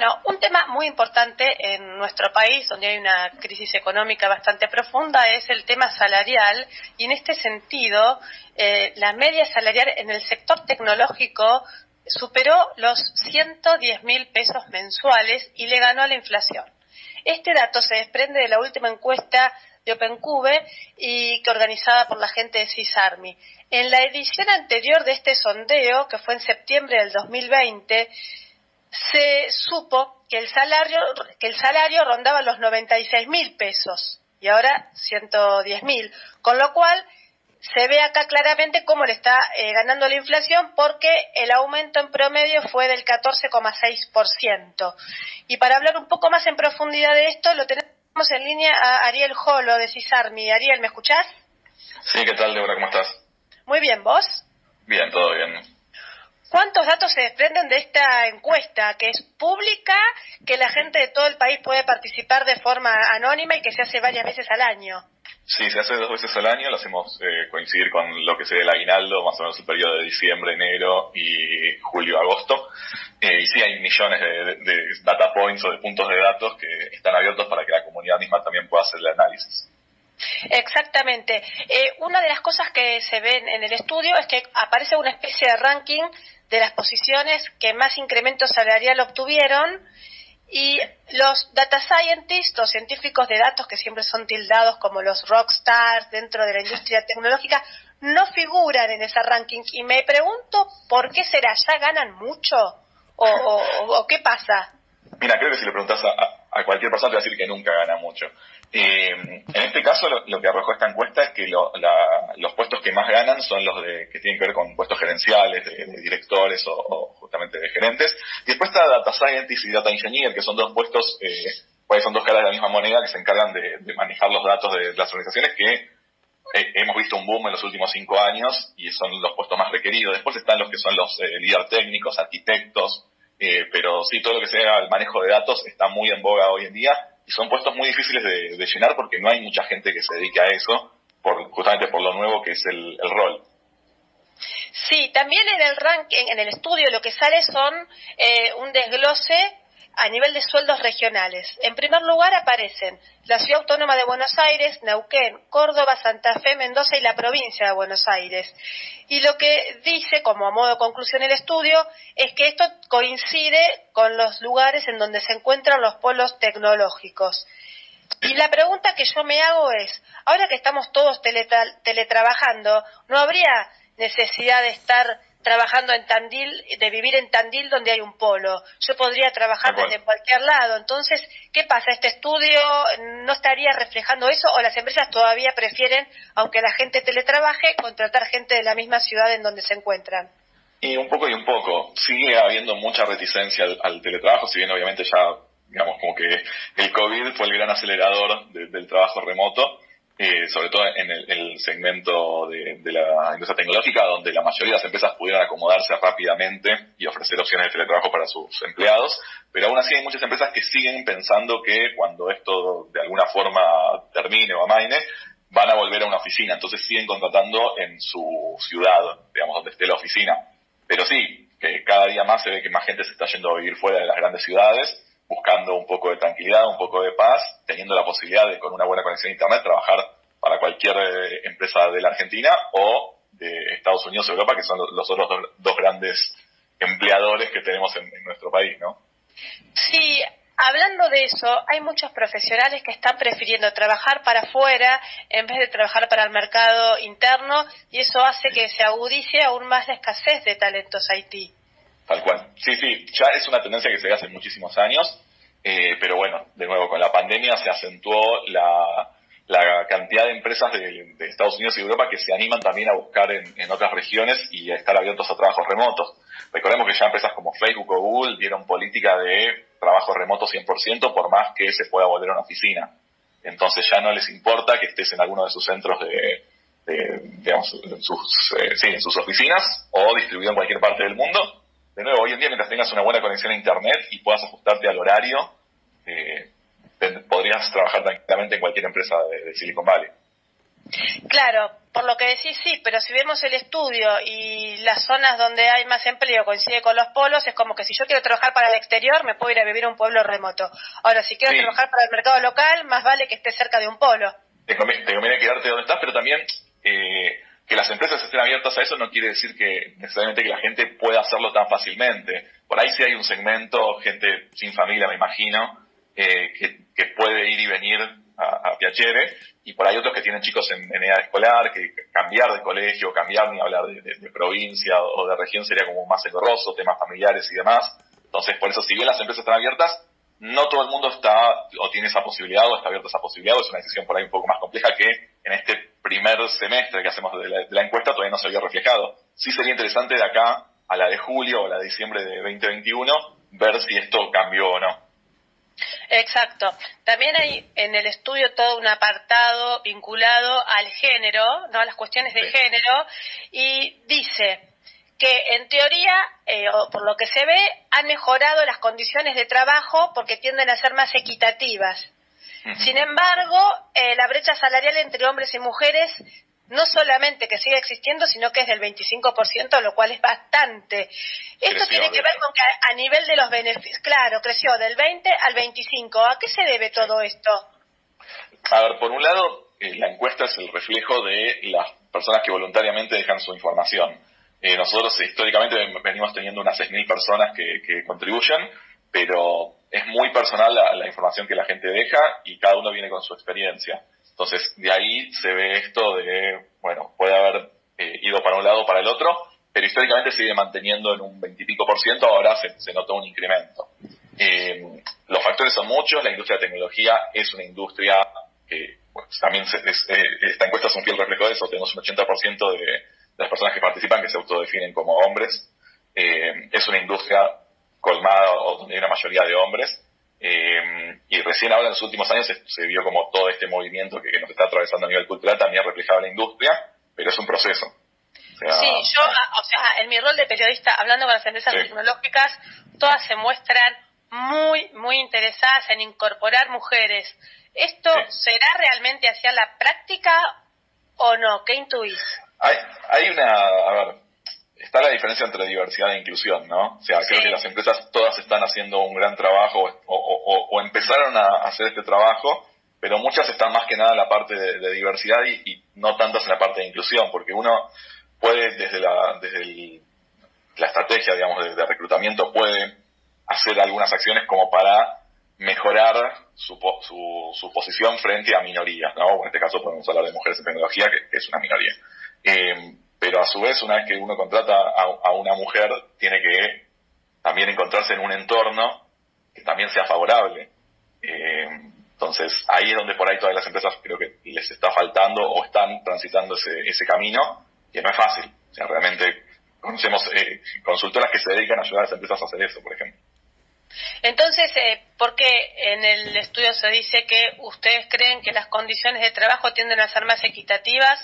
Bueno, un tema muy importante en nuestro país, donde hay una crisis económica bastante profunda, es el tema salarial. Y en este sentido, eh, la media salarial en el sector tecnológico superó los 110 mil pesos mensuales y le ganó a la inflación. Este dato se desprende de la última encuesta de OpenCube y que organizada por la gente de CISARMI. En la edición anterior de este sondeo, que fue en septiembre del 2020, se supo que el salario, que el salario rondaba los 96 mil pesos y ahora 110 mil, con lo cual se ve acá claramente cómo le está eh, ganando la inflación porque el aumento en promedio fue del 14,6%. Y para hablar un poco más en profundidad de esto, lo tenemos en línea a Ariel Jolo de Cisarmi. Ariel, ¿me escuchás? Sí, ¿qué tal, Débora? ¿Cómo estás? Muy bien, ¿vos? Bien, todo bien. ¿Cuántos datos se desprenden de esta encuesta que es pública, que la gente de todo el país puede participar de forma anónima y que se hace varias veces al año? Sí, se hace dos veces al año, lo hacemos eh, coincidir con lo que sería el aguinaldo, más o menos el periodo de diciembre, enero y julio, agosto. Eh, y sí, hay millones de, data points o de puntos de datos que están abiertos para que la comunidad misma también pueda hacer el análisis. Exactamente. Eh, una de las cosas que se ven en el estudio es que aparece una especie de ranking de las posiciones que más incremento salarial obtuvieron y los data scientists o científicos de datos que siempre son tildados como los rockstars dentro de la industria tecnológica no figuran en ese ranking y me pregunto por qué será, ¿ya ganan mucho o, qué pasa? Mira, creo que si le preguntas a, cualquier persona te va a decir que nunca gana mucho. Eh, en este caso, lo, que arrojó esta encuesta es que los puestos que más ganan son los de, que tienen que ver con puestos gerenciales, de, directores o, justamente de gerentes. Y después está Data Scientist y Data Engineer, que son dos puestos, eh, pues son dos caras de la misma moneda que se encargan de, manejar los datos de las organizaciones que eh, hemos visto un boom en los últimos cinco años y son los puestos más requeridos. Después están los que son los eh, líderes técnicos, arquitectos, eh, pero sí, todo lo que sea el manejo de datos está muy en boga hoy en día son puestos muy difíciles de, llenar porque no hay mucha gente que se dedique a eso, por, justamente por lo nuevo que es el, rol. Sí, también en el ranking, en el estudio lo que sale son eh, un desglose a nivel de sueldos regionales. En primer lugar aparecen la Ciudad Autónoma de Buenos Aires, Neuquén, Córdoba, Santa Fe, Mendoza y la provincia de Buenos Aires. Y lo que dice, como a modo de conclusión el estudio, es que esto coincide con los lugares en donde se encuentran los polos tecnológicos. Y la pregunta que yo me hago es, ahora que estamos todos teletrabajando, ¿no habría necesidad de estar trabajando en Tandil, de vivir en Tandil donde hay un polo. Yo podría trabajar desde cualquier lado. Entonces, ¿qué pasa? ¿Este estudio no estaría reflejando eso o las empresas todavía prefieren, aunque la gente teletrabaje, contratar gente de la misma ciudad en donde se encuentran? Y un poco y un poco. Sigue habiendo mucha reticencia al, teletrabajo, si bien obviamente ya, digamos, como que el COVID fue el gran acelerador del trabajo remoto eh, sobre todo en el, segmento de, la industria tecnológica, donde la mayoría de las empresas pudieron acomodarse rápidamente y ofrecer opciones de teletrabajo para sus empleados, pero aún así hay muchas empresas que siguen pensando que cuando esto de alguna forma termine o amaine, van a volver a una oficina, entonces siguen contratando en su ciudad, digamos, donde esté la oficina. Pero sí, que cada día más se ve que más gente se está yendo a vivir fuera de las grandes ciudades buscando un poco de tranquilidad, un poco de paz, teniendo la posibilidad de con una buena conexión a Internet trabajar para cualquier eh, empresa de la Argentina o de Estados Unidos o Europa, que son los, otros dos, grandes empleadores que tenemos en, nuestro país, ¿no? Sí, hablando de eso, hay muchos profesionales que están prefiriendo trabajar para afuera en vez de trabajar para el mercado interno y eso hace que se agudice aún más la escasez de talentos Haití. Tal cual. Sí, sí, ya es una tendencia que se ve hace muchísimos años, eh, pero bueno, de nuevo, con la pandemia se acentuó la, cantidad de empresas de, Estados Unidos y Europa que se animan también a buscar en, otras regiones y a estar abiertos a trabajos remotos. Recordemos que ya empresas como Facebook o Google dieron política de trabajo remoto 100% por más que se pueda volver a una oficina. Entonces ya no les importa que estés en alguno de sus centros de, digamos, sus, eh, sí, en sus oficinas o distribuido en cualquier parte del mundo, de nuevo, hoy en día mientras tengas una buena conexión a Internet y puedas ajustarte al horario, eh, podrías trabajar tranquilamente en cualquier empresa de, Silicon Valley. Claro, por lo que decís sí, pero si vemos el estudio y las zonas donde hay más empleo coincide con los polos, es como que si yo quiero trabajar para el exterior, me puedo ir a vivir a un pueblo remoto. Ahora, si quiero trabajar para el mercado local, más vale que esté cerca de un polo. Te conviene, quedarte donde estás, pero también eh, que las empresas estén abiertas a eso no quiere decir que necesariamente que la gente pueda hacerlo tan fácilmente. Por ahí sí hay un segmento, gente sin familia, me imagino, eh, que puede ir y venir a, Piacere, y por ahí otros que tienen chicos en, edad escolar, que cambiar de colegio, cambiar ni hablar de, provincia o de región sería como más engorroso, temas familiares y demás. Entonces, por eso, si bien las empresas están abiertas, no todo el mundo está o tiene esa posibilidad o está abierto a esa posibilidad, o es una decisión por ahí un poco más compleja que en este primer semestre que hacemos de la, encuesta todavía no se había reflejado. Sí sería interesante de acá a la de julio o la de diciembre de 2021 ver si esto cambió o no. Exacto. También hay en el estudio todo un apartado vinculado al género, ¿no? a las cuestiones de género, y dice que en teoría, eh, o por lo que se ve, han mejorado las condiciones de trabajo porque tienden a ser más equitativas. Sin embargo, eh, la brecha salarial entre hombres y mujeres no solamente que sigue existiendo, sino que es del 25%, lo cual es bastante. Esto tiene que ver con que a nivel de los beneficios, claro, creció del 20 al 25. ¿A qué se debe todo esto? A ver, por un lado, eh, la encuesta es el reflejo de las personas que voluntariamente dejan su información. Eh, nosotros históricamente venimos teniendo unas 6.000 personas que, contribuyen, pero es muy personal la información que la gente deja y cada uno viene con su experiencia. Entonces, de ahí se ve esto de, bueno, puede haber eh, ido para un lado o para el otro, pero históricamente sigue manteniendo en un veintipico por ciento, ahora se, notó un incremento. Eh, los factores son muchos, la industria de tecnología es una industria que también eh, esta encuesta es un fiel reflejo de eso, tenemos un 80% de, de las personas que participan que se autodefinen como hombres, es una industria colmada o donde hay una mayoría de hombres, eh, y recién ahora en los últimos años se, vio como todo este movimiento que, nos está atravesando a nivel cultural también reflejaba la industria, pero es un proceso. sí, yo, ah, o sea, en mi rol de periodista, hablando con las empresas tecnológicas, todas se muestran muy, muy interesadas en incorporar mujeres. ¿Esto será realmente hacia la práctica o no? ¿Qué intuís? Hay, hay una, a ver, está la diferencia entre diversidad e inclusión, ¿no? O sea, creo que las empresas todas están haciendo un gran trabajo o, empezaron a hacer este trabajo, pero muchas están más que nada en la parte de, diversidad y, no tantas en la parte de inclusión, porque uno puede desde la, desde la estrategia, digamos, de, reclutamiento, puede hacer algunas acciones como para mejorar su, su, posición frente a minorías, ¿no? En este caso podemos hablar de mujeres en tecnología, que, es una minoría. Eh, pero a su vez, una vez que uno contrata a, una mujer, tiene que también encontrarse en un entorno que también sea favorable. Eh, entonces, ahí es donde por ahí todas las empresas creo que les está faltando o están transitando ese, ese camino, que no es fácil. O sea, realmente conocemos eh, consultoras que se dedican a ayudar a las empresas a hacer eso, por ejemplo. Entonces, eh, ¿por qué en el estudio se dice que ustedes creen que las condiciones de trabajo tienden a ser más equitativas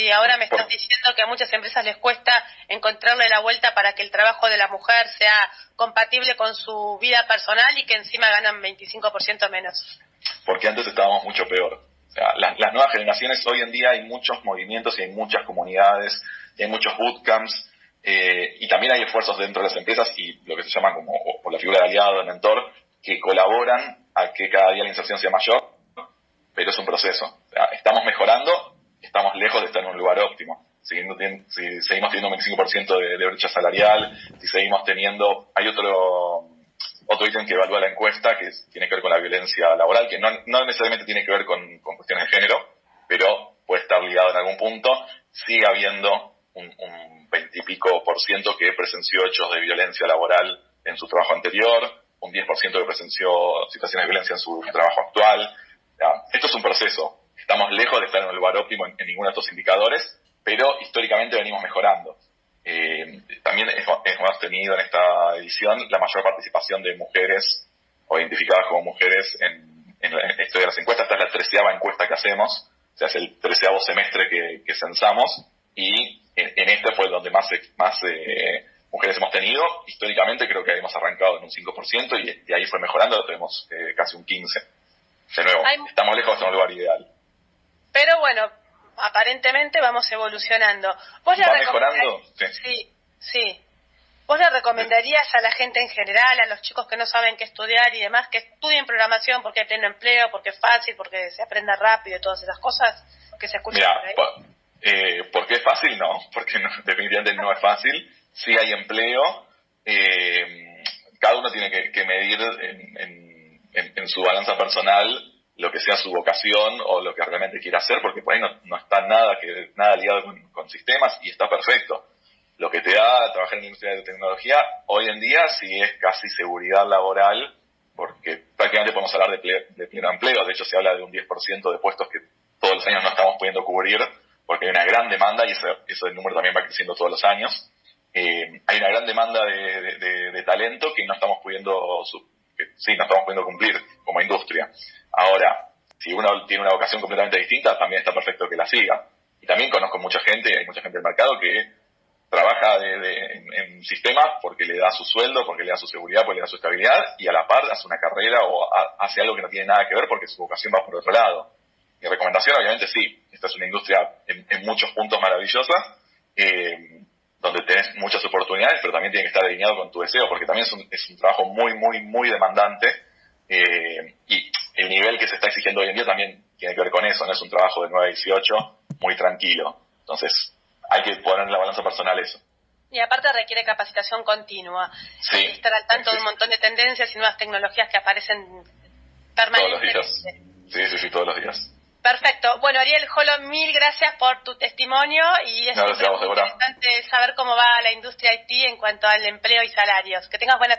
Sí, ahora me estás diciendo que a muchas empresas les cuesta encontrarle la vuelta para que el trabajo de la mujer sea compatible con su vida personal y que encima ganan 25% menos. Porque antes estábamos mucho peor. O sea, las, nuevas generaciones, hoy en día hay muchos movimientos y hay muchas comunidades, y hay muchos bootcamps, eh, y también hay esfuerzos dentro de las empresas y lo que se llama como la figura de aliado, de mentor, que colaboran a que cada día la inserción sea mayor, pero es un proceso. O sea, estamos mejorando, estamos lejos de estar en un lugar óptimo. si seguimos teniendo un 25% de, de, brecha salarial, si seguimos teniendo, hay otro otro ítem que evalúa la encuesta que tiene que ver con la violencia laboral, que no, necesariamente tiene que ver con, cuestiones de género, pero puede estar ligado en algún punto. Sigue habiendo un, un 20 y pico por ciento que presenció hechos de violencia laboral en su trabajo anterior, un 10% que presenció situaciones de violencia en su trabajo actual. Esto es un proceso estamos lejos de estar en el lugar óptimo en, ninguno de estos indicadores, pero históricamente venimos mejorando. Eh, también hemos tenido en esta edición la mayor participación de mujeres o identificadas como mujeres en, la, historia de las encuestas. Esta es la treceava encuesta que hacemos, o sea, es el treceavo semestre que, censamos y en, este fue donde más, más eh, mujeres hemos tenido. Históricamente creo que hemos arrancado en un 5% y de ahí fue mejorando, tenemos eh, casi un 15%. De nuevo, estamos lejos de un lugar ideal. Pero bueno, aparentemente vamos evolucionando. ¿Vos ¿Va mejorando? Sí, sí. ¿Vos le recomendarías a la gente en general, a los chicos que no saben qué estudiar y demás, que estudien programación porque hay pleno empleo, porque es fácil, porque se aprende rápido y todas esas cosas que se escuchan por ahí? Eh, ¿Por es fácil? No, porque definitivamente no es fácil. Sí hay empleo. Eh, cada uno tiene que, medir en, su balanza personal lo que sea su vocación o lo que realmente quiere hacer, porque por ahí no, está nada, que, nada ligado con sistemas y está perfecto lo que te da trabajar en la industria de tecnología hoy en día sí es casi seguridad laboral, porque prácticamente podemos hablar de, de pleno empleo, de hecho se habla de un 10% de puestos que todos los años no estamos pudiendo cubrir, porque hay una gran demanda y ese, número también va creciendo todos los años. Eh, hay una gran demanda de, talento que no estamos pudiendo, sí, no estamos pudiendo cumplir como industria. Ahora, si uno tiene una vocación completamente distinta, también está perfecto que la siga. Y también conozco mucha gente, hay mucha gente del mercado que trabaja en, sistemas porque le da su sueldo, porque le da su seguridad, porque le da su estabilidad y a la par hace una carrera o hace algo que no tiene nada que ver porque su vocación va por otro lado. Mi recomendación, obviamente, sí, esta es una industria en, muchos puntos maravillosa, eh, donde tenés muchas oportunidades, pero también tiene que estar alineado con tu deseo, porque también es un, es un trabajo muy, muy, muy demandante eh, y el nivel que se está exigiendo hoy en día también tiene que ver con eso, no es un trabajo de 9 a 18 muy tranquilo. Entonces, hay que poner en la balanza personal eso. Y aparte requiere capacitación continua. Sí, estar al tanto de un montón de tendencias y nuevas tecnologías que aparecen permanentemente. Todos los días. Sí, sí, sí, todos los días. Perfecto. Bueno, Ariel Jolo, mil gracias por tu testimonio y es muy interesante saber cómo va la industria IT en cuanto al empleo y salarios. Que tengas buena